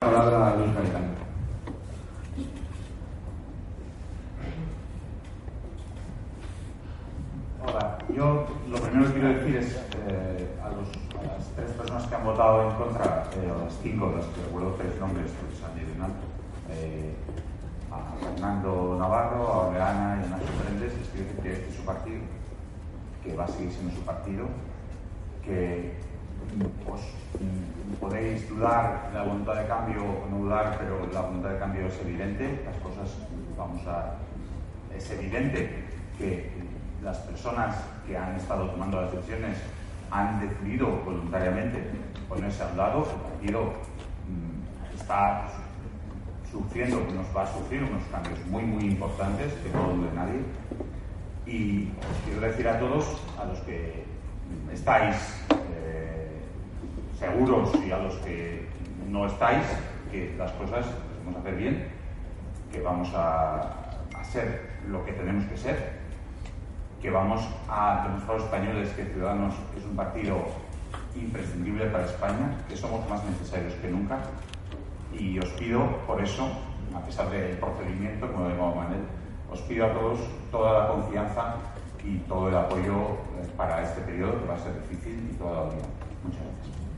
Palabra a Luis Gaitán. Hola, yo lo primero que quiero decir es eh, a, a, las tres personas que han votado en contra, eh, o las cinco, las que recuerdo tres nombres porque se han ido en alto, eh, a Fernando Navarro, a Oleana y a Nacho Prendes, les quiero decir que este es su partido, que va a seguir siendo su partido, que pues, podéis dudar de la voluntad de cambio o no dudar, pero la voluntad de cambio es evidente, las cosas vamos a... es evidente que las personas que han estado tomando las decisiones han decidido voluntariamente ponerse al lado, el partido mm, está sufriendo, nos va a sufrir unos cambios muy, muy importantes, que no dude nadie. Y os quiero decir a todos, a los que estáis seguros y a los que no estáis, que las cosas las vamos a hacer bien, que vamos a, a ser lo que tenemos que ser que vamos a demostrar a los españoles que Ciudadanos es un partido imprescindible para España, que somos más necesarios que nunca. Y os pido, por eso, a pesar del procedimiento, como lo Manel, os pido a todos toda la confianza y todo el apoyo para este periodo, que va a ser difícil y toda la unidad. Muchas gracias.